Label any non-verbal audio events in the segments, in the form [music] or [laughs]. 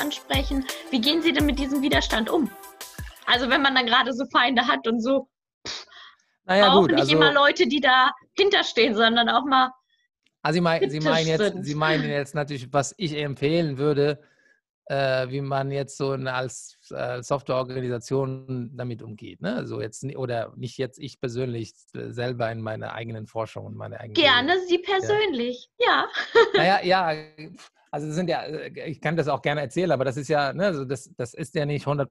ansprechen. Wie gehen Sie denn mit diesem Widerstand um? Also wenn man dann gerade so Feinde hat und so, naja, auch gut, nicht also, immer Leute, die da hinterstehen, sondern auch mal. Also Sie, mein, Sie, meinen jetzt, Sie meinen jetzt natürlich, was ich empfehlen würde, äh, wie man jetzt so als äh, Softwareorganisation damit umgeht. Ne? Also jetzt oder nicht jetzt ich persönlich äh, selber in meiner eigenen Forschung und meine eigenen. Gerne. Sie persönlich, ja. ja. Naja, ja. [laughs] Also das sind ja, äh, ich kann das auch gerne erzählen, aber das ist ja, ne, also das, das ist ja nicht 100%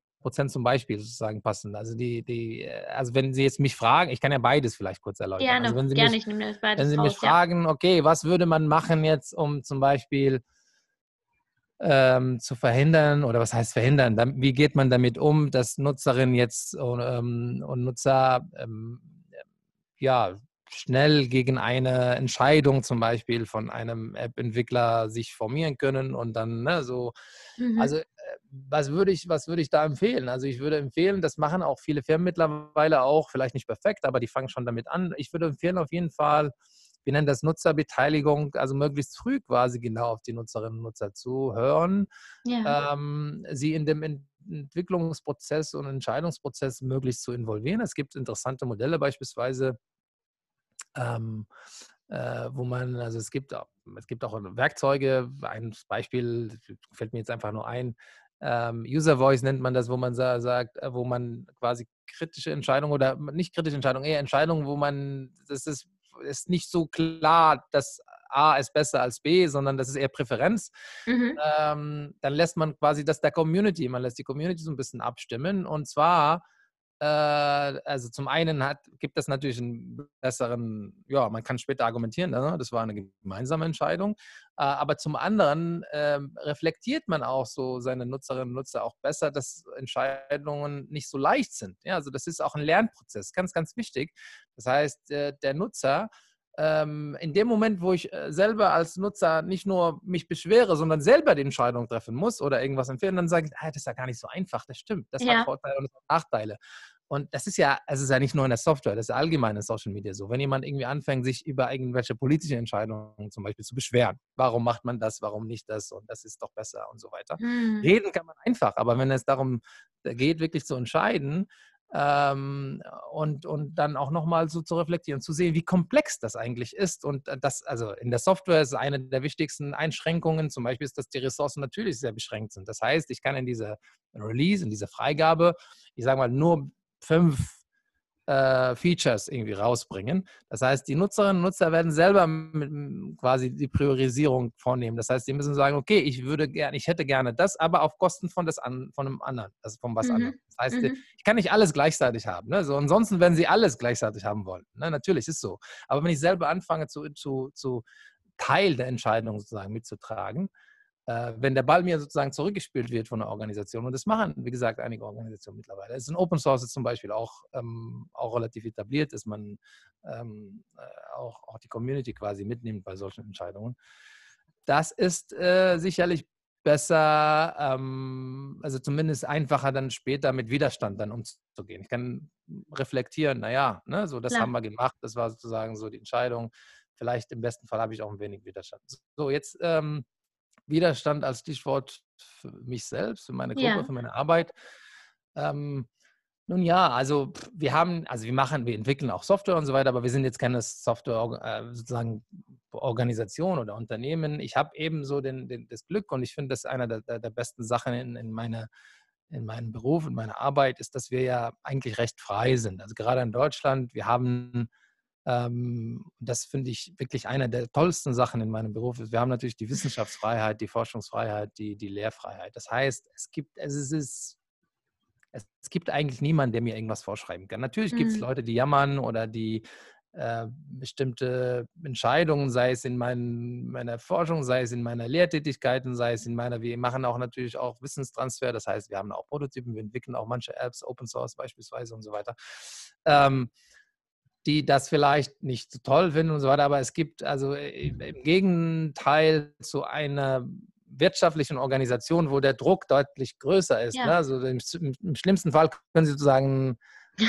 zum Beispiel sozusagen passend. Also die, die, äh, also wenn Sie jetzt mich fragen, ich kann ja beides vielleicht kurz erläutern. Gerne, also wenn Sie gerne, mich, ich nehme das beides Wenn Sie raus, mich fragen, ja. okay, was würde man machen jetzt, um zum Beispiel ähm, zu verhindern oder was heißt verhindern? Wie geht man damit um, dass Nutzerinnen jetzt ähm, und Nutzer ähm, ja, schnell gegen eine Entscheidung zum Beispiel von einem App-Entwickler sich formieren können und dann ne, so. Mhm. Also äh, was würde ich, was würde ich da empfehlen? Also ich würde empfehlen, das machen auch viele Firmen mittlerweile auch, vielleicht nicht perfekt, aber die fangen schon damit an. Ich würde empfehlen auf jeden Fall wir nennen das Nutzerbeteiligung, also möglichst früh quasi genau auf die Nutzerinnen und Nutzer zu hören, ja. ähm, sie in dem Entwicklungsprozess und Entscheidungsprozess möglichst zu involvieren. Es gibt interessante Modelle beispielsweise, ähm, äh, wo man, also es gibt, auch, es gibt auch Werkzeuge, ein Beispiel fällt mir jetzt einfach nur ein, ähm, User Voice nennt man das, wo man sa sagt, äh, wo man quasi kritische Entscheidungen oder nicht kritische Entscheidungen, eher Entscheidungen, wo man, das ist ist nicht so klar, dass A ist besser als B, sondern das ist eher Präferenz. Mhm. Ähm, dann lässt man quasi das der Community, man lässt die Community so ein bisschen abstimmen. Und zwar also zum einen hat, gibt es natürlich einen besseren, ja, man kann später argumentieren, ne? das war eine gemeinsame Entscheidung, äh, aber zum anderen äh, reflektiert man auch so seine Nutzerinnen und Nutzer auch besser, dass Entscheidungen nicht so leicht sind. Ja, also das ist auch ein Lernprozess, ganz, ganz wichtig. Das heißt, der Nutzer ähm, in dem Moment, wo ich selber als Nutzer nicht nur mich beschwere, sondern selber die Entscheidung treffen muss oder irgendwas empfehlen, dann sage ich, ah, das ist ja gar nicht so einfach, das stimmt, das ja. hat Vorteile und Nachteile. Und das ist ja, es ist ja nicht nur in der Software, das ist ja allgemein in Social Media so. Wenn jemand irgendwie anfängt, sich über irgendwelche politische Entscheidungen zum Beispiel zu beschweren, warum macht man das, warum nicht das und das ist doch besser und so weiter. Hm. Reden kann man einfach, aber wenn es darum geht, wirklich zu entscheiden, ähm, und, und dann auch nochmal so zu reflektieren, zu sehen, wie komplex das eigentlich ist. Und äh, das, also in der Software ist eine der wichtigsten Einschränkungen, zum Beispiel ist, dass die Ressourcen natürlich sehr beschränkt sind. Das heißt, ich kann in dieser Release, in dieser Freigabe, ich sage mal, nur fünf äh, Features irgendwie rausbringen. Das heißt, die Nutzerinnen und Nutzer werden selber mit, quasi die Priorisierung vornehmen. Das heißt, sie müssen sagen, okay, ich würde gerne, ich hätte gerne das, aber auf Kosten von das an, von einem anderen, also von was mhm. anderem. Das heißt, mhm. ich kann nicht alles gleichzeitig haben. Ne? So, ansonsten werden sie alles gleichzeitig haben wollen. Ne? Natürlich ist so. Aber wenn ich selber anfange zu, zu, zu Teil der Entscheidung sozusagen mitzutragen, äh, wenn der Ball mir sozusagen zurückgespielt wird von der Organisation. Und das machen, wie gesagt, einige Organisationen mittlerweile. Es ist in Open Source zum Beispiel auch, ähm, auch relativ etabliert, dass man ähm, äh, auch, auch die Community quasi mitnimmt bei solchen Entscheidungen. Das ist äh, sicherlich besser, ähm, also zumindest einfacher dann später mit Widerstand dann umzugehen. Ich kann reflektieren, naja, ne, so das Klar. haben wir gemacht, das war sozusagen so die Entscheidung. Vielleicht im besten Fall habe ich auch ein wenig Widerstand. So, jetzt ähm, Widerstand als Stichwort für mich selbst, für meine Gruppe, ja. für meine Arbeit. Ähm, nun ja, also wir haben, also wir machen, wir entwickeln auch Software und so weiter, aber wir sind jetzt keine Software äh, sozusagen Organisation oder Unternehmen. Ich habe eben so den, den, das Glück und ich finde, das ist einer der, der, besten Sachen in, in, meine, in meinem Beruf, in meiner Arbeit, ist, dass wir ja eigentlich recht frei sind. Also gerade in Deutschland, wir haben das finde ich wirklich eine der tollsten Sachen in meinem Beruf. Wir haben natürlich die Wissenschaftsfreiheit, die Forschungsfreiheit, die, die Lehrfreiheit. Das heißt, es gibt, es ist, es gibt eigentlich niemanden, der mir irgendwas vorschreiben kann. Natürlich gibt es mhm. Leute, die jammern oder die äh, bestimmte Entscheidungen, sei es in mein, meiner Forschung, sei es in meiner Lehrtätigkeiten, sei es in meiner, wir machen auch natürlich auch Wissenstransfer, das heißt, wir haben auch Prototypen, wir entwickeln auch manche Apps, Open Source beispielsweise und so weiter. Ähm, die das vielleicht nicht so toll finden und so weiter. Aber es gibt also äh, im Gegenteil zu einer wirtschaftlichen Organisation, wo der Druck deutlich größer ist. Ja. Ne? Also im, im, schlimmsten Fall können sie sozusagen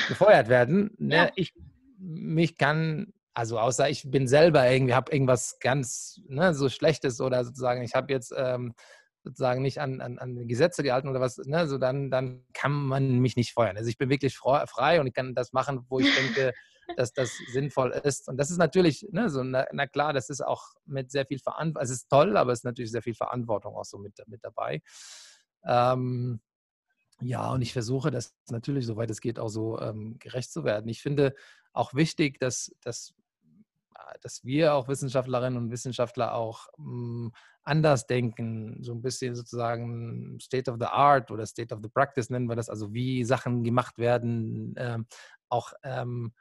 gefeuert werden. [laughs] Ne? Ja. Ich mich kann, also außer ich bin selber irgendwie, habe irgendwas ganz ne, so Schlechtes oder sozusagen, ich habe jetzt ähm, sozusagen nicht an, an, an Gesetze gehalten oder was, ne, so dann, dann kann man mich nicht feuern. Also ich bin wirklich frei und ich kann das machen, wo ich denke, [laughs] dass das sinnvoll ist. Und das ist natürlich, ne, so, na, na, klar, das ist auch mit sehr viel Verantwortung, es ist toll, aber es ist natürlich sehr viel Verantwortung auch so mit, mit dabei. Ähm, ja, und ich versuche das natürlich, soweit es geht, auch so ähm, gerecht zu werden. Ich finde auch wichtig, dass, dass, ah, dass wir auch Wissenschaftlerinnen und Wissenschaftler auch mh, hm, anders denken, so ein bisschen sozusagen State of the Art oder State of the Practice nennen wir das, also wie Sachen gemacht werden, ähm, auch ähm,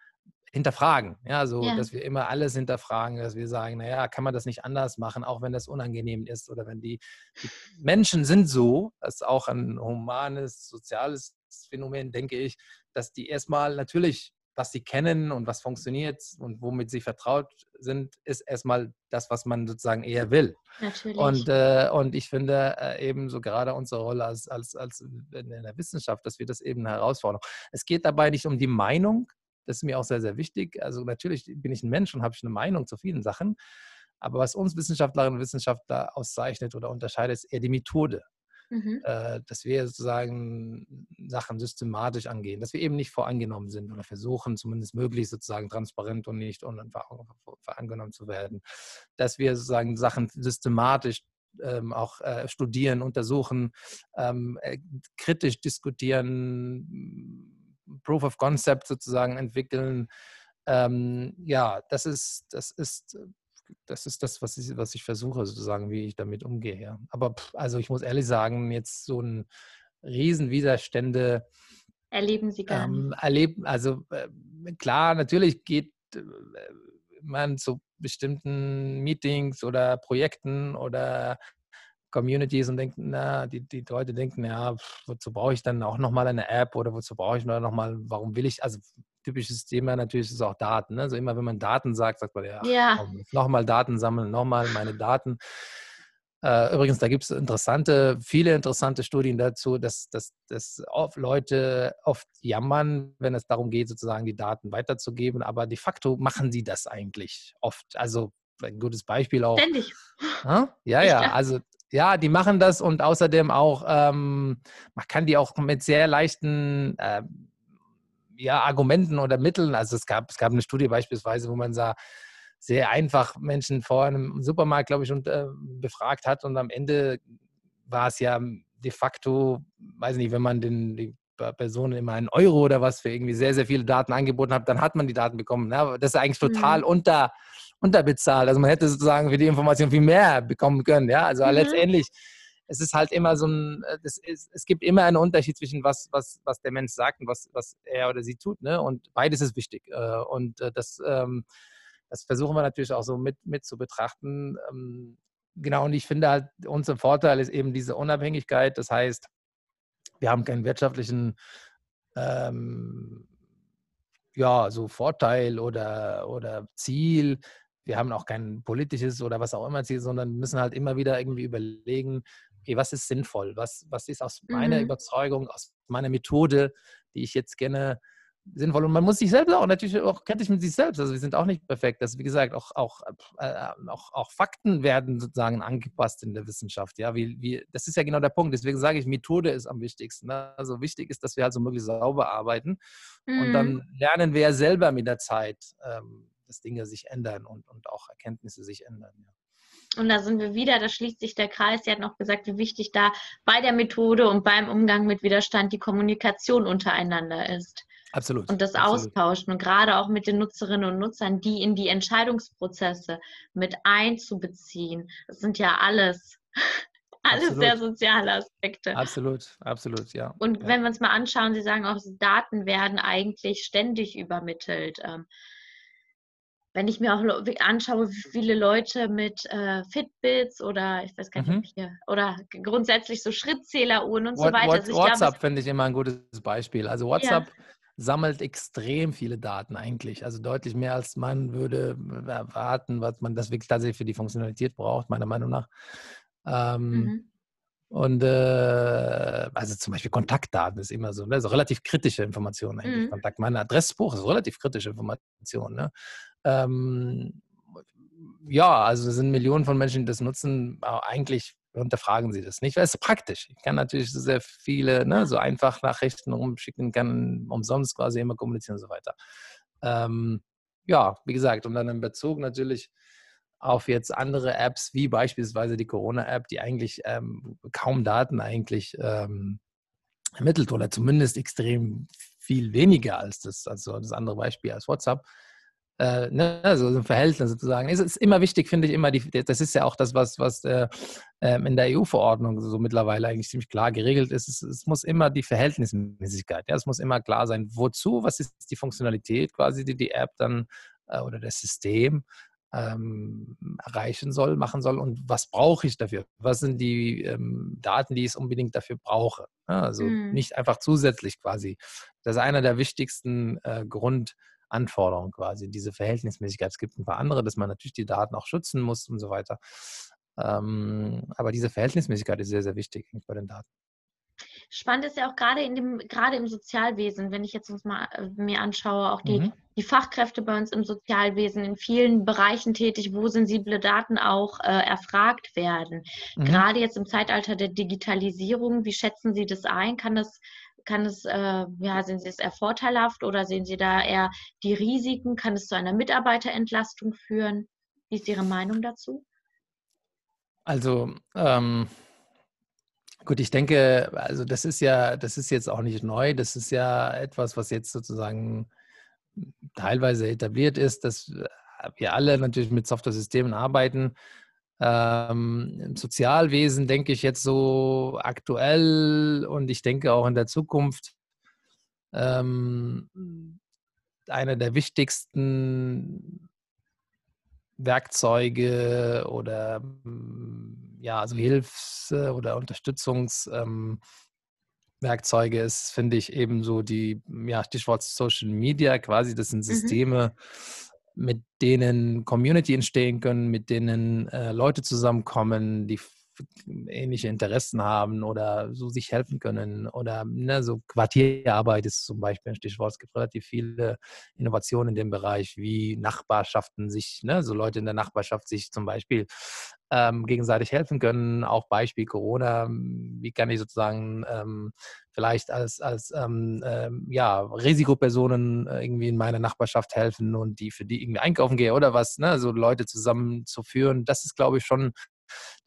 hinterfragen. Ja, so, ja. dass wir immer alles hinterfragen, dass wir sagen, naja, kann man das nicht anders machen, auch wenn das unangenehm ist oder wenn die, die Menschen sind so, das ist auch ein humanes, soziales Phänomen, denke ich, dass die erstmal natürlich, was sie kennen und was funktioniert und womit sie vertraut sind, ist erstmal das, was man sozusagen eher will. Natürlich. Und, äh, und ich finde äh, eben so gerade unsere Rolle als, als, als in der Wissenschaft, dass wir das eben herausfordern. Es geht dabei nicht um die Meinung, das ist mir auch sehr, sehr wichtig. Also natürlich bin ich ein Mensch und habe ich eine Meinung zu vielen Sachen. Aber was uns Wissenschaftlerinnen und Wissenschaftler auszeichnet oder unterscheidet, ist eher die Methode. Mhm. Äh, dass wir sozusagen Sachen systematisch angehen, dass wir eben nicht vorangenommen sind oder versuchen, zumindest möglichst sozusagen transparent und nicht vorangenommen zu werden, dass wir sozusagen Sachen systematisch ähm, auch äh, studieren, untersuchen, ähm, äh, kritisch diskutieren, Proof of Concept sozusagen entwickeln. Ähm, ja, das ist, das ist, das ist das, was ich, was ich versuche, sozusagen, wie ich damit umgehe. Ja. Aber pff, also ich muss ehrlich sagen, jetzt so ein Riesenwiderstände erleben Sie gar ähm, nicht. Erleben, also äh, klar, natürlich geht äh, man zu bestimmten Meetings oder Projekten oder Communities und denken, na, die, die Leute denken, ja, wozu brauche ich dann auch nochmal eine App oder wozu brauche ich nochmal, warum will ich, also typisches Thema natürlich ist auch Daten. Ne? Also immer wenn man Daten sagt, sagt man, ja, ja. nochmal Daten sammeln, nochmal meine Daten. Äh, übrigens, da gibt es interessante, viele interessante Studien dazu, dass, dass, dass oft Leute oft jammern, wenn es darum geht, sozusagen die Daten weiterzugeben, aber de facto machen sie das eigentlich oft. Also ein gutes Beispiel auch. Ständig. Ja, ja, ja. Also ja, die machen das und außerdem auch, ähm, man kann die auch mit sehr leichten äh, ja, Argumenten oder Mitteln, also es gab, es gab eine Studie beispielsweise, wo man sah, sehr einfach Menschen vor einem Supermarkt, glaube ich, und, äh, befragt hat und am Ende war es ja de facto, weiß nicht, wenn man den, die Person immer einen Euro oder was für irgendwie sehr, sehr viele Daten angeboten hat, dann hat man die Daten bekommen. Ja, das ist eigentlich total mhm. unter unterbezahlt. Also man hätte sozusagen für die Information viel mehr bekommen können. Ja, also mhm. letztendlich es ist halt immer so ein, es, ist, es gibt immer einen Unterschied zwischen was, was, was der Mensch sagt und was, was er oder sie tut. Ne? Und beides ist wichtig. Äh, und äh, das, ähm, das versuchen wir natürlich auch so mit, mit zu betrachten. Ähm, genau, und ich finde halt, unser Vorteil ist eben diese Unabhängigkeit. Das heißt, wir haben keinen wirtschaftlichen ähm, ja, so Vorteil oder, oder Ziel wir haben auch kein politisches oder was auch immer Ziel, sondern müssen halt immer wieder irgendwie überlegen, okay, was ist sinnvoll? Was, was ist aus meiner mhm. Überzeugung, aus meiner Methode, die ich jetzt gerne sinnvoll. Und man muss sich selbst auch natürlich auch kritisch mit sich selbst. Also wir sind auch nicht perfekt. Das, wie gesagt, auch, auch, äh, auch, auch Fakten werden sozusagen angepasst in der Wissenschaft. Ja, wie, wie, das ist ja genau der Punkt. Deswegen sage ich, Methode ist am wichtigsten. Ne? Also wichtig ist, dass wir halt so möglichst sauber arbeiten. Mhm. Und dann mhm. lernen wir ja selber mit der Zeit. Ähm, dass Dinge sich ändern und, und auch Erkenntnisse sich ändern. Ja. Und da sind wir wieder, da schließt sich der Kreis. Sie hat noch gesagt, wie wichtig da bei der Methode und beim Umgang mit Widerstand die Kommunikation untereinander ist. Absolut. Und das Absolut. Austauschen und gerade auch mit den Nutzerinnen und Nutzern, die in die Entscheidungsprozesse mit einzubeziehen. Das sind ja alles, [laughs] alles absolut. sehr soziale Aspekte. Absolut, absolut, ja. Und ja. wenn wir uns mal anschauen, Sie sagen auch, Daten werden eigentlich ständig übermittelt. Wenn ich mir auch anschaue, wie viele Leute mit äh, Fitbits oder ich weiß gar nicht, mhm. hier, oder grundsätzlich so Schrittzähleruhren und What, so weiter. Also WhatsApp finde ich immer ein gutes Beispiel. Also WhatsApp ja. sammelt extrem viele Daten eigentlich. Also deutlich mehr, als man würde erwarten, was man das wirklich tatsächlich für die Funktionalität braucht, meiner Meinung nach. Ähm, mhm. Und äh, also zum Beispiel Kontaktdaten ist immer so, ne? so relativ kritische Informationen eigentlich. Mhm. Kontakt, mein Adressbuch ist relativ kritische Information. Ne? Ähm, ja, also es sind Millionen von Menschen, die das nutzen. Eigentlich hinterfragen sie das nicht, weil es ist praktisch. Ich kann natürlich sehr viele, ne, so einfach Nachrichten rumschicken, kann umsonst quasi immer kommunizieren und so weiter. Ähm, ja, wie gesagt, und dann in Bezug natürlich auf jetzt andere Apps, wie beispielsweise die Corona-App, die eigentlich ähm, kaum Daten eigentlich ähm, ermittelt oder zumindest extrem viel weniger als das, also das andere Beispiel als WhatsApp. Äh, ne, also ein Verhältnis sozusagen. Es ist immer wichtig, finde ich, immer, die, das ist ja auch das, was, was äh, ähm, in der EU-Verordnung so mittlerweile eigentlich ziemlich klar geregelt ist. Es, es, muss immer die Verhältnismäßigkeit, ja, es muss immer klar sein, wozu, was ist die Funktionalität quasi, die die App dann äh, oder das System ähm, erreichen soll, machen soll und was brauche ich dafür? Was sind die ähm, Daten, die ich unbedingt dafür brauche? Ja, also mhm. nicht einfach zusätzlich quasi. Das ist einer der wichtigsten äh, Grundanforderungen quasi, diese Verhältnismäßigkeit. Es gibt ein paar andere, dass man natürlich die Daten auch schützen muss und so weiter. Ähm, aber diese Verhältnismäßigkeit ist sehr, sehr wichtig bei den Daten. Spannend ist ja auch gerade in dem, gerade im Sozialwesen, wenn ich jetzt uns mal äh, mir anschaue, auch die, mhm. die Fachkräfte bei uns im Sozialwesen in vielen Bereichen tätig, wo sensible Daten auch äh, erfragt werden. Mhm. Gerade jetzt im Zeitalter der Digitalisierung, wie schätzen Sie das ein? Kann das kann es, äh, ja, sehen Sie es eher vorteilhaft oder sehen Sie da eher die Risiken? Kann es zu einer Mitarbeiterentlastung führen? Wie ist Ihre Meinung dazu? Also ähm, Gut, ich denke, also das ist ja, das ist jetzt auch nicht neu. Das ist ja etwas, was jetzt sozusagen teilweise etabliert ist, dass wir alle natürlich mit Software-Systemen arbeiten. Ähm, Im Sozialwesen denke ich jetzt so aktuell und ich denke auch in der Zukunft ähm, einer der wichtigsten Werkzeuge oder mm, ja, also Hilfs- oder Unterstützungswerkzeuge ähm, ist, finde ich, eben so die, ja, Stichwort Social Media quasi, das sind mhm. Systeme, mhm. Mit denen Community entstehen können, mit denen äh, Leute zusammenkommen, die ähnliche Interessen haben oder so sich helfen können. Oder ne, so Quartierarbeit ist zum Beispiel ein Stichwort. Es gibt relativ viele Innovationen in dem Bereich, wie Nachbarschaften sich, ne, so Leute in der Nachbarschaft sich zum Beispiel ähm, gegenseitig helfen können. Auch Beispiel Corona, wie kann ich sozusagen ähm, vielleicht als, als ähm, ähm ja, Risikopersonen äh, irgendwie in meiner Nachbarschaft helfen und die für die irgendwie einkaufen gehe oder was, ne? so Leute zusammenzuführen. Das ist, glaube ich, schon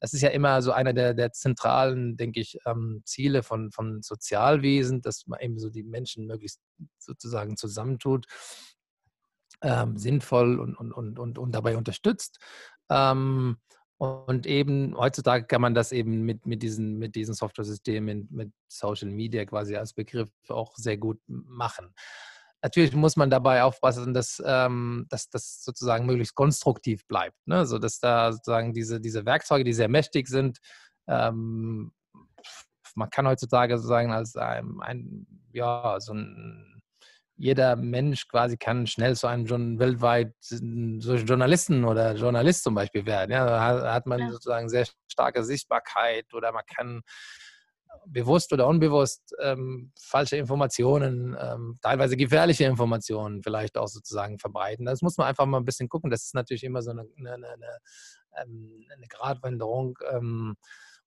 das ist ja immer so einer der, der zentralen, denke ich, ähm, Ziele von, von Sozialwesen, dass man eben so die Menschen möglichst sozusagen zusammentut, ähm, sinnvoll und, und, und, und, und dabei unterstützt. Ähm, und eben heutzutage kann man das eben mit, mit diesen, mit diesen Software-Systemen, mit Social Media quasi als Begriff auch sehr gut machen. Natürlich muss man dabei aufpassen, dass, ähm, dass das sozusagen möglichst konstruktiv bleibt. Ne? Also dass da sozusagen diese, diese Werkzeuge, die sehr mächtig sind, ähm, man kann heutzutage sozusagen als ein, ein ja, so ein jeder Mensch quasi kann schnell zu einem schon weltweit so Journalisten oder Journalist zum Beispiel werden. Ja, da hat man ja. sozusagen sehr starke Sichtbarkeit oder man kann bewusst oder unbewusst ähm, falsche Informationen, ähm, teilweise gefährliche Informationen vielleicht auch sozusagen verbreiten. Das muss man einfach mal ein bisschen gucken. Das ist natürlich immer so eine, eine, eine, eine ähm, Gratwanderung. Ähm,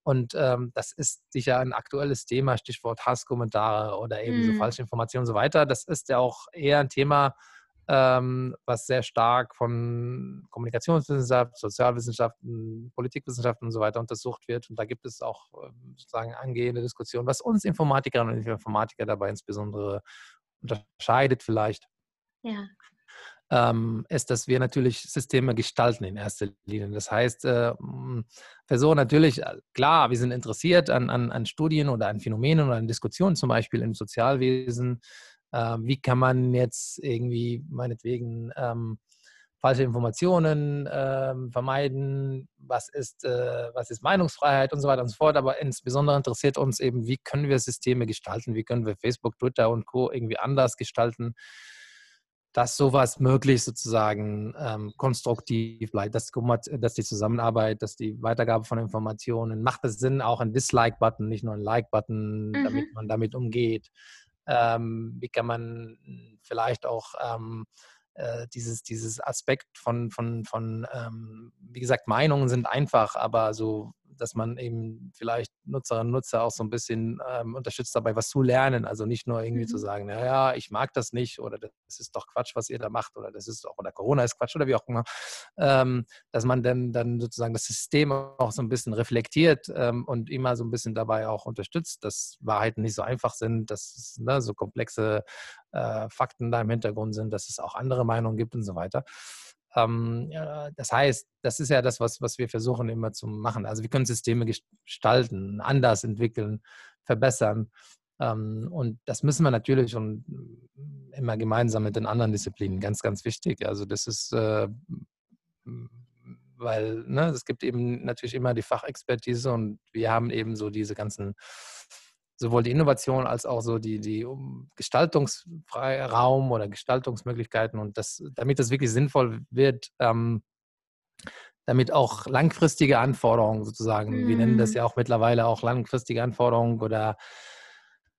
und ähm, das ist sicher ein aktuelles Thema, Stichwort Hasskommentare oder eben mhm. so falsche Informationen und so weiter. Das ist ja auch eher ein Thema, ähm, was sehr stark von Kommunikationswissenschaften, Sozialwissenschaften, Politikwissenschaften und so weiter untersucht wird. Und da gibt es auch ähm, sozusagen angehende Diskussionen, was uns Informatikerinnen und Informatiker dabei insbesondere unterscheidet vielleicht. Ja. Ähm, ist, dass wir natürlich Systeme gestalten in erster Linie. Das heißt, äh, versuchen natürlich, äh, klar, wir sind interessiert an, an, an Studien oder an Phänomenen oder an Diskussionen, zum Beispiel im Sozialwesen, ähm, wie kann man jetzt irgendwie meinetwegen ähm, falsche Informationen ähm, vermeiden, was ist, äh, was ist Meinungsfreiheit und so weiter und so fort. Aber insbesondere interessiert uns eben, wie können wir Systeme gestalten, wie können wir Facebook, Twitter und Co. irgendwie anders gestalten, dass sowas möglichst sozusagen ähm, konstruktiv bleibt, dass, dass die Zusammenarbeit, dass die Weitergabe von Informationen, macht es Sinn, auch ein Dislike-Button, nicht nur ein Like-Button, mhm. damit man damit umgeht ähm, wie kann man vielleicht auch ähm, äh, dieses, dieses Aspekt von, von, von ähm, wie gesagt, Meinungen sind einfach, aber so dass man eben vielleicht Nutzerinnen und Nutzer auch so ein bisschen ähm, unterstützt dabei, was zu lernen. Also nicht nur irgendwie mhm. zu sagen, naja, ich mag das nicht oder das ist doch Quatsch, was ihr da macht oder das ist auch, oder Corona ist Quatsch oder wie auch immer. Ähm, dass man dann, dann sozusagen das System auch so ein bisschen reflektiert ähm, und immer so ein bisschen dabei auch unterstützt, dass Wahrheiten nicht so einfach sind, dass ne, so komplexe äh, Fakten da im Hintergrund sind, dass es auch andere Meinungen gibt und so weiter. Ähm, das heißt, das ist ja das, was, was wir versuchen immer zu machen. Also wir können Systeme gestalten, anders entwickeln, verbessern. Ähm, und das müssen wir natürlich und immer gemeinsam mit den anderen Disziplinen. Ganz, ganz wichtig. Also das ist, äh, weil ne, es gibt eben natürlich immer die Fachexpertise und wir haben eben so diese ganzen sowohl die Innovation als auch so die, die Gestaltungsfreiraum oder Gestaltungsmöglichkeiten und das, damit das wirklich sinnvoll wird, ähm, damit auch langfristige Anforderungen sozusagen, mhm. wir nennen das mhm. ja auch mittlerweile auch langfristige Anforderungen oder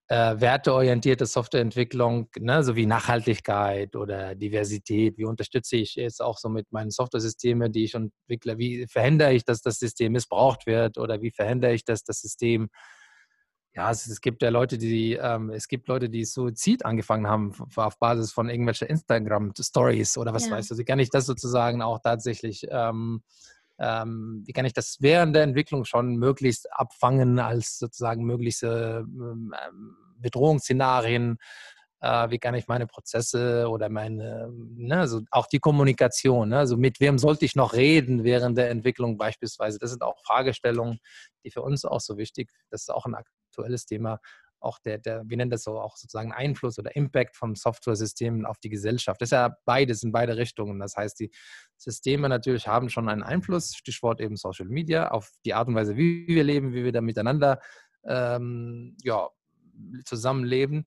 äh, werteorientierte Softwareentwicklung, ne, sowie Nachhaltigkeit oder Diversität. Wie unterstütze ich jetzt auch so mit meinen Software-Systemen, die ich entwickle? Wie verhindere ich, dass das System missbraucht wird oder wie verhindere ich, dass das System ja, es, es, gibt ja Leute, die, ähm, es gibt Leute, die Suizid angefangen haben auf Basis von irgendwelchen Instagram-Stories oder was ja. weißt du. Wie kann ich das sozusagen auch tatsächlich, ähm, ähm, wie kann ich das während der Entwicklung schon möglichst abfangen als sozusagen mögliche ähm, Bedrohungsszenarien äh, wie kann ich meine Prozesse oder meine, ne, also auch die Kommunikation, ne, also mit wem sollte ich noch reden während der Entwicklung beispielsweise. Das sind auch Fragestellungen, die für uns auch so wichtig, das ist auch ein aktuelles Thema, auch der, der, wir nennen das so auch sozusagen Einfluss oder Impact vom Software-System auf die Gesellschaft. Das ist ja beides in beide Richtungen. Das heißt, die Systeme natürlich haben schon einen Einfluss, Stichwort eben Social Media, auf die Art und Weise, wie wir leben, wie wir da miteinander ähm, ja, zusammenleben.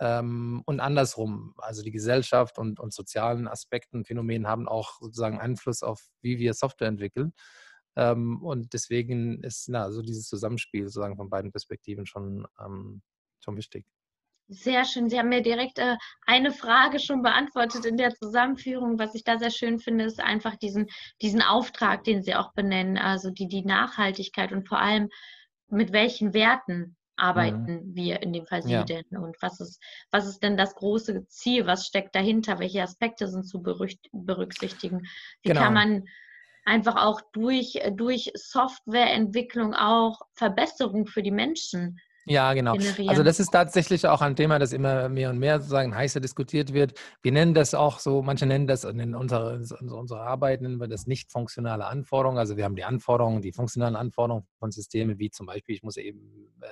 Ähm, und andersrum, also die Gesellschaft und, und sozialen Aspekten, Phänomenen haben auch sozusagen Einfluss auf, wie wir Software entwickeln. Ähm, und deswegen ist na, also dieses Zusammenspiel sozusagen von beiden Perspektiven schon, ähm, schon wichtig. Sehr schön. Sie haben mir direkt äh, eine Frage schon beantwortet in der Zusammenführung. Was ich da sehr schön finde, ist einfach diesen, diesen Auftrag, den Sie auch benennen, also die, die Nachhaltigkeit und vor allem mit welchen Werten Mhm. arbeiten mhm. wir in dem Fall Sie ja. denn? Und was ist, was ist denn das große Ziel? Was steckt dahinter? Welche Aspekte sind zu berücksichtigen? Wie genau. kann man einfach auch durch, durch Softwareentwicklung auch Verbesserung für die Menschen ja, genau. Generieren. Also das ist tatsächlich auch ein Thema, das immer mehr und mehr sozusagen heißer diskutiert wird. Wir nennen das auch so, manche nennen das in unserer, in unserer Arbeit nennen wir das nicht funktionale Anforderungen. Also wir haben die Anforderungen, die funktionalen Anforderungen von Systemen, wie zum Beispiel, ich muss eben äh,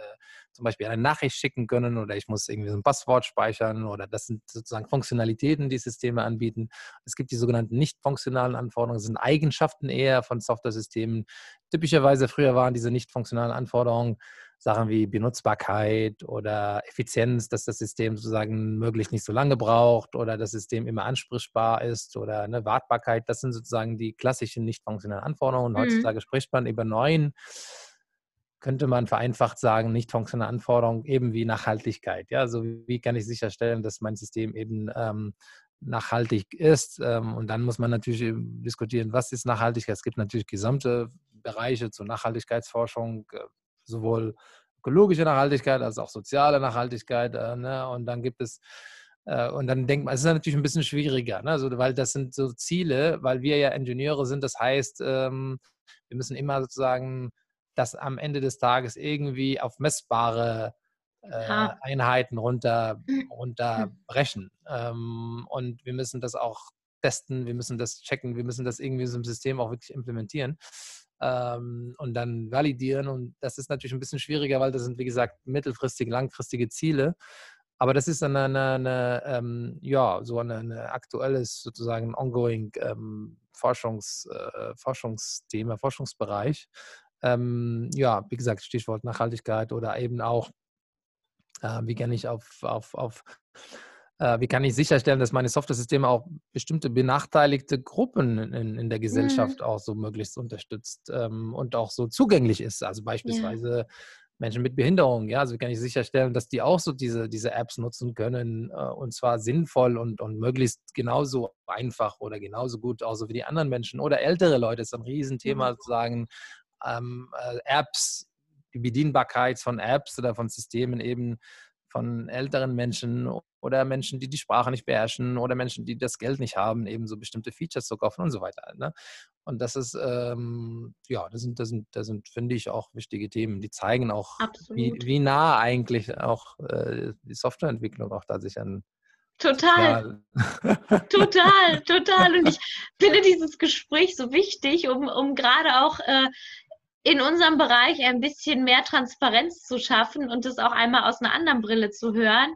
zum Beispiel eine Nachricht schicken können oder ich muss irgendwie so ein Passwort speichern oder das sind sozusagen Funktionalitäten, die Systeme anbieten. Es gibt die sogenannten nicht funktionalen Anforderungen, das sind Eigenschaften eher von Software-Systemen. Typischerweise früher waren diese nicht funktionalen Anforderungen Sachen wie Benutzbarkeit oder Effizienz, dass das System sozusagen möglichst nicht so lange braucht oder das System immer ansprechbar ist oder eine Wartbarkeit. Das sind sozusagen die klassischen nicht funktionalen Anforderungen. Mhm. Heutzutage spricht man über neuen, könnte man vereinfacht sagen, nicht funktionale Anforderungen, eben wie Nachhaltigkeit. Ja, also wie kann ich sicherstellen, dass mein System eben ähm, nachhaltig ist. Ähm, und dann muss man natürlich diskutieren, was ist Nachhaltigkeit. Es gibt natürlich gesamte Bereiche zur Nachhaltigkeitsforschung, äh, sowohl ökologische Nachhaltigkeit als auch soziale Nachhaltigkeit. Äh, ne? Und dann gibt es, äh, und dann denkt man, es ist natürlich ein bisschen schwieriger, ne? also, weil das sind so Ziele, weil wir ja Ingenieure sind. Das heißt, ähm, wir müssen immer sozusagen das am Ende des Tages irgendwie auf messbare äh, Einheiten runter, runterbrechen. Ähm, und wir müssen das auch testen, wir müssen das checken, wir müssen das irgendwie so im System auch wirklich implementieren ähm, und dann validieren. Und das ist natürlich ein bisschen schwieriger, weil das sind, wie gesagt, mittelfristige, langfristige Ziele. Aber das ist dann eine, eine, ähm, ja, so ein eine aktuelles, sozusagen ongoing ähm, Forschungs, äh, Forschungsthema, Forschungsbereich. Ähm, ja, wie gesagt, Stichwort Nachhaltigkeit oder eben auch, äh, wie kann ich auf, auf, auf äh, wie kann ich sicherstellen, dass meine Software-Systeme auch bestimmte benachteiligte Gruppen in, in der mhm. Gesellschaft mhm. auch so möglichst unterstützt ähm, und auch so zugänglich ist. Also beispielsweise ja. Menschen mit Behinderung, ja, also wie kann ich sicherstellen, dass die auch so diese, diese Apps nutzen können äh, und zwar sinnvoll und, und möglichst genauso einfach oder genauso gut, auch so wie die anderen Menschen oder ältere Leute, das ist ein Riesenthema, mhm. sozusagen ähm, äh, Apps, die Bedienbarkeit von Apps oder von Systemen eben von älteren Menschen oder Menschen, die die Sprache nicht beherrschen oder Menschen, die das Geld nicht haben, eben so bestimmte Features zu kaufen und so weiter. Ne? Und das ist, ähm, ja, das sind, das sind, das sind, finde ich, auch wichtige Themen. Die zeigen auch, wie, wie, nah eigentlich auch äh, die Softwareentwicklung auch da sich an Total. [laughs] total, total. Und ich finde dieses Gespräch so wichtig, um, um gerade auch äh, in unserem Bereich ein bisschen mehr Transparenz zu schaffen und das auch einmal aus einer anderen Brille zu hören,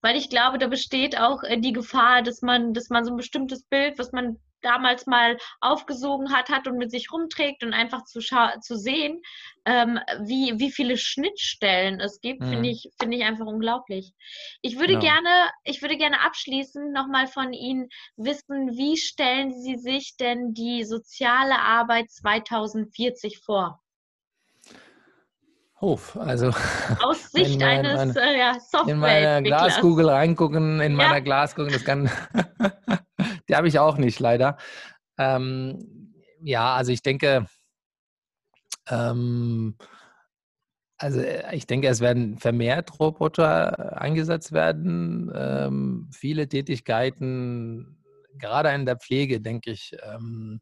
weil ich glaube, da besteht auch äh, die Gefahr, dass man, dass man so ein bestimmtes Bild, was man damals mal aufgesogen hat, hat und mit sich rumträgt und einfach zu, zu sehen, ähm, wie, wie viele Schnittstellen es gibt, mhm. finde ich, finde ich einfach unglaublich. Ich würde genau. gerne, ich würde gerne abschließend nochmal von Ihnen wissen, wie stellen Sie sich denn die soziale Arbeit 2040 vor? Hof. Also [laughs] aus Sicht mein, eines meine, äh, ja, Software. In meine Glaskugel reingucken, in meiner Glaskugel, das kann, [laughs] die habe ich auch nicht leider. Ähm, ja, also ich denke, ähm, also äh, ich denke, es werden vermehrt Roboter eingesetzt werden. Ähm, viele Tätigkeiten, gerade in der Pflege, denke ich, ähm,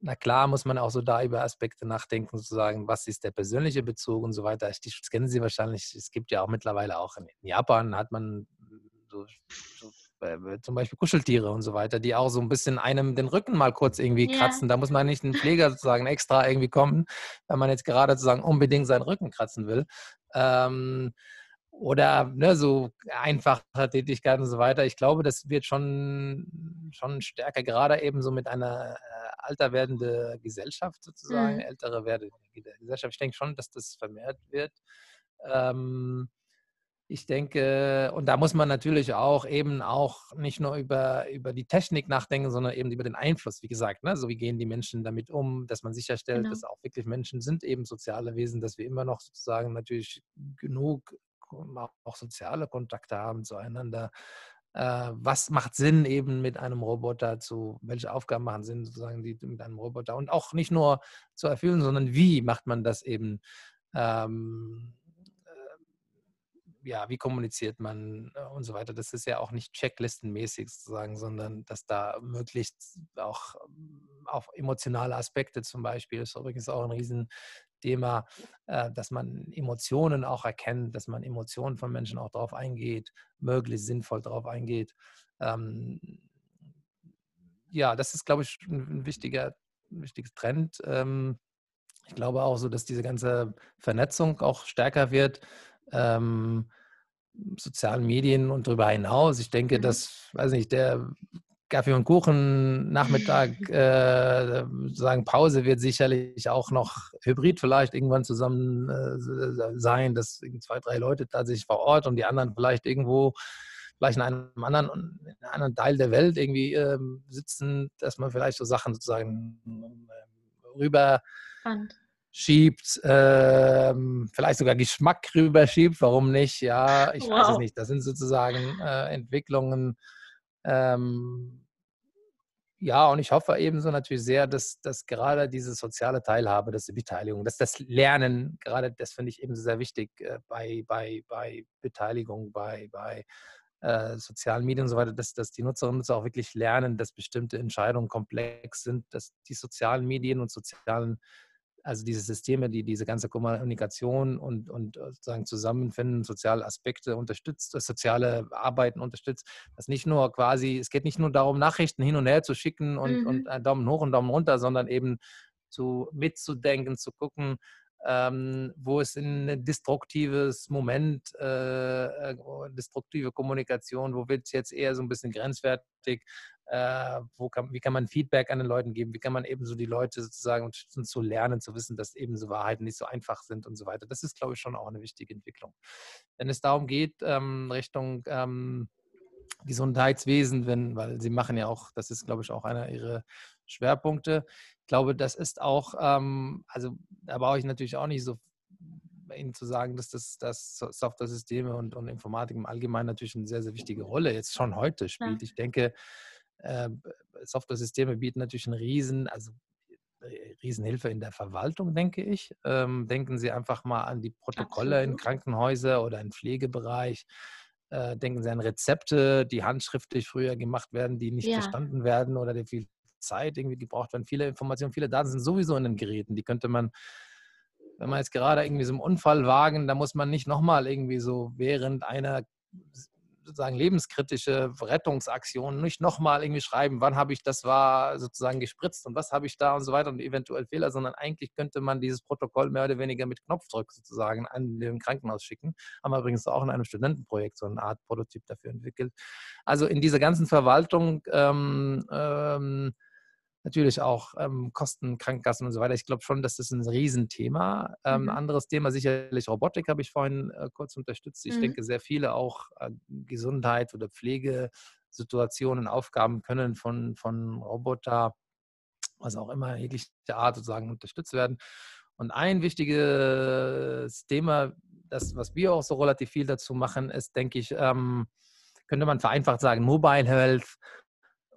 na klar muss man auch so da über Aspekte nachdenken, sozusagen, was ist der persönliche Bezug und so weiter. Das kennen Sie wahrscheinlich. Es gibt ja auch mittlerweile auch in Japan hat man so, so äh, zum Beispiel Kuscheltiere und so weiter, die auch so ein bisschen einem den Rücken mal kurz irgendwie yeah. kratzen. Da muss man nicht einen Pfleger sozusagen extra irgendwie kommen, wenn man jetzt gerade sozusagen unbedingt seinen Rücken kratzen will. Ähm, oder ne, so einfache Tätigkeiten und so weiter. Ich glaube, das wird schon, schon stärker, gerade eben so mit einer äh, alter werdende Gesellschaft sozusagen, mhm. ältere werdende Gesellschaft. Ich denke schon, dass das vermehrt wird. Ähm, ich denke, und da muss man natürlich auch eben auch nicht nur über, über die Technik nachdenken, sondern eben über den Einfluss, wie gesagt, ne? so wie gehen die Menschen damit um, dass man sicherstellt, genau. dass auch wirklich Menschen sind eben soziale Wesen, dass wir immer noch sozusagen natürlich genug auch soziale Kontakte haben zueinander. Äh, was macht Sinn eben mit einem Roboter zu, welche Aufgaben machen Sinn sozusagen die, mit einem Roboter und auch nicht nur zu erfüllen, sondern wie macht man das eben ähm, ja, wie kommuniziert man äh, und so weiter. Das ist ja auch nicht checklistenmäßig sozusagen, sondern dass da möglichst auch ähm, auf emotionale Aspekte zum Beispiel, ist übrigens auch ein Riesenthema, äh, dass man Emotionen auch erkennt, dass man Emotionen von Menschen auch darauf eingeht, möglichst sinnvoll darauf eingeht. Ähm, ja, das ist, glaube ich, ein wichtiger, ein wichtiges Trend. Ähm, ich glaube auch so, dass diese ganze Vernetzung auch stärker wird ähm, sozialen Medien und darüber hinaus. Ich denke, mhm. dass, weiß nicht, der Kaffee und Kuchen Nachmittag, [laughs] äh, sagen Pause wird sicherlich auch noch hybrid vielleicht irgendwann zusammen äh, sein, dass zwei, drei Leute tatsächlich vor Ort und die anderen vielleicht irgendwo vielleicht in einem anderen, in einem anderen Teil der Welt irgendwie äh, sitzen, dass man vielleicht so Sachen sozusagen äh, rüber Spannend schiebt, ähm, vielleicht sogar Geschmack rüberschiebt, warum nicht? Ja, ich wow. weiß es nicht. Das sind sozusagen äh, Entwicklungen. Ähm, ja, und ich hoffe ebenso natürlich sehr, dass, dass gerade diese soziale Teilhabe, dass die Beteiligung, dass das Lernen, gerade das finde ich eben sehr wichtig äh, bei, bei, bei Beteiligung, bei, bei äh, sozialen Medien und so weiter, dass, dass die Nutzerinnen und Nutzer auch wirklich lernen, dass bestimmte Entscheidungen komplex sind, dass die sozialen Medien und sozialen also diese Systeme, die diese ganze Kommunikation und, und äh, sozusagen Zusammenfinden, soziale Aspekte unterstützt, äh, soziale Arbeiten unterstützt, dass nicht nur quasi, es geht nicht nur darum, Nachrichten hin und her zu schicken und, mhm. und einen Daumen hoch und Daumen runter, sondern eben zu mitzudenken, zu gucken, ähm, wo es in ein destruktives Moment, äh, äh destruktive Kommunikation, wo wird es jetzt eher so ein bisschen grenzwertig, äh, kann, wie kann man Feedback an den Leuten geben, wie kann man eben so die Leute sozusagen unterstützen zu lernen, zu wissen, dass eben so Wahrheiten nicht so einfach sind und so weiter. Das ist, glaube ich, schon auch eine wichtige Entwicklung. Wenn es darum geht, ähm, Richtung ähm, Gesundheitswesen, wenn, weil Sie machen ja auch, das ist, glaube ich, auch einer Ihrer Schwerpunkte. Ich glaube, das ist auch, ähm, also da brauche ich natürlich auch nicht so Ihnen zu sagen, dass das dass Software-Systeme und, und Informatik im Allgemeinen natürlich eine sehr, sehr wichtige Rolle jetzt schon heute spielt. Ich denke, äh, Software-Systeme bieten natürlich einen riesen, also Riesenhilfe in der Verwaltung, denke ich. Ähm, denken Sie einfach mal an die Protokolle Absolut. in Krankenhäusern oder im Pflegebereich. Äh, denken Sie an Rezepte, die handschriftlich früher gemacht werden, die nicht ja. verstanden werden oder die viel Zeit irgendwie gebraucht werden. Viele Informationen, viele Daten sind sowieso in den Geräten. Die könnte man, wenn man jetzt gerade irgendwie so einen Unfall wagen, da muss man nicht nochmal irgendwie so während einer sozusagen lebenskritische Rettungsaktionen nicht nochmal irgendwie schreiben, wann habe ich das war sozusagen gespritzt und was habe ich da und so weiter und eventuell Fehler, sondern eigentlich könnte man dieses Protokoll mehr oder weniger mit Knopfdruck sozusagen an den Krankenhaus schicken. Haben wir übrigens auch in einem Studentenprojekt so eine Art Prototyp dafür entwickelt. Also in dieser ganzen Verwaltung ähm, ähm, natürlich auch ähm, Kosten, Krankenkassen und so weiter. Ich glaube schon, dass das ein Riesenthema. Ähm, mhm. Anderes Thema sicherlich Robotik habe ich vorhin äh, kurz unterstützt. Ich mhm. denke, sehr viele auch äh, Gesundheit oder Pflegesituationen, Aufgaben können von, von Roboter, was auch immer, jeglicher Art sozusagen unterstützt werden. Und ein wichtiges Thema, das, was wir auch so relativ viel dazu machen, ist, denke ich, ähm, könnte man vereinfacht sagen, Mobile Health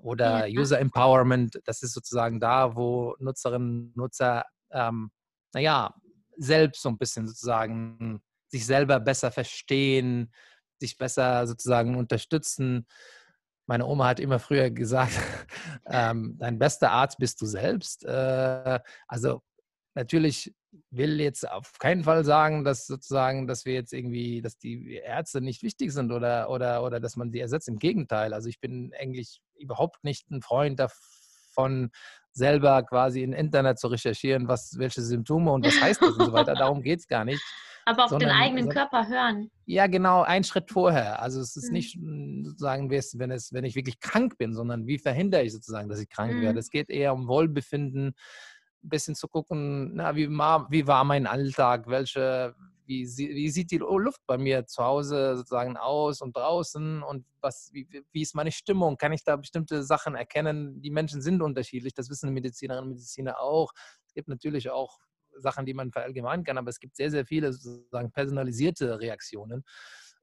oder ja. User Empowerment. Das ist sozusagen da, wo Nutzerinnen und Nutzer, ähm, naja, selbst so ein bisschen sozusagen sich selber besser verstehen, sich besser sozusagen unterstützen. Meine Oma hat immer früher gesagt, [laughs] ähm, dein bester Arzt bist du selbst. Äh, also natürlich will jetzt auf keinen Fall sagen, dass sozusagen, dass wir jetzt irgendwie, dass die Ärzte nicht wichtig sind oder, oder, oder dass man sie ersetzt. Im Gegenteil. Also ich bin eigentlich überhaupt nicht ein Freund davon, selber quasi im Internet zu recherchieren, was, welche Symptome und was heißt das und so weiter. Darum geht es gar nicht. [laughs] Aber auf den eigenen so, Körper hören. Ja, genau, ein Schritt vorher. Also es ist mhm. nicht sozusagen, wenn, es, wenn ich wirklich krank bin, sondern wie verhindere ich sozusagen, dass ich krank mhm. werde. Es geht eher um Wohlbefinden, ein bisschen zu gucken, na, wie, wie war mein Alltag, welche, wie, wie sieht die Luft bei mir zu Hause sozusagen aus und draußen und was, wie, wie ist meine Stimmung? Kann ich da bestimmte Sachen erkennen? Die Menschen sind unterschiedlich, das wissen Medizinerinnen und Mediziner auch. Es gibt natürlich auch Sachen, die man verallgemeinern kann, aber es gibt sehr, sehr viele sozusagen personalisierte Reaktionen.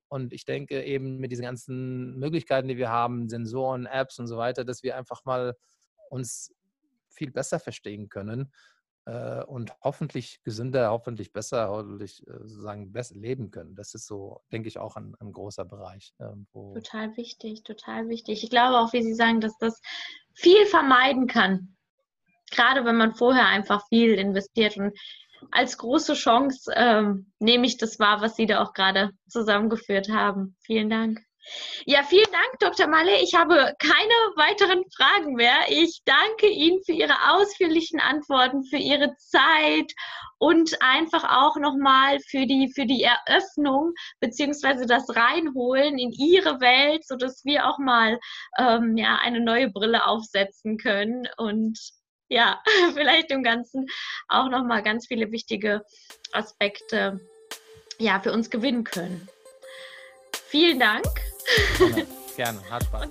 Und ich denke eben mit diesen ganzen Möglichkeiten, die wir haben, Sensoren, Apps und so weiter, dass wir einfach mal uns viel besser verstehen können äh, und hoffentlich gesünder, hoffentlich besser, hoffentlich äh, sozusagen besser leben können. Das ist so, denke ich, auch ein, ein großer Bereich. Äh, total wichtig, total wichtig. Ich glaube auch, wie Sie sagen, dass das viel vermeiden kann. Gerade wenn man vorher einfach viel investiert und als große Chance ähm, nehme ich das wahr, was Sie da auch gerade zusammengeführt haben. Vielen Dank. Ja, vielen Dank, Dr. Malle. Ich habe keine weiteren Fragen mehr. Ich danke Ihnen für Ihre ausführlichen Antworten, für Ihre Zeit und einfach auch nochmal für die, für die Eröffnung beziehungsweise das Reinholen in Ihre Welt, sodass wir auch mal ähm, ja, eine neue Brille aufsetzen können und ja, [laughs] vielleicht im Ganzen auch nochmal ganz viele wichtige Aspekte ja, für uns gewinnen können. Vielen Dank. Gerne, hat Spaß.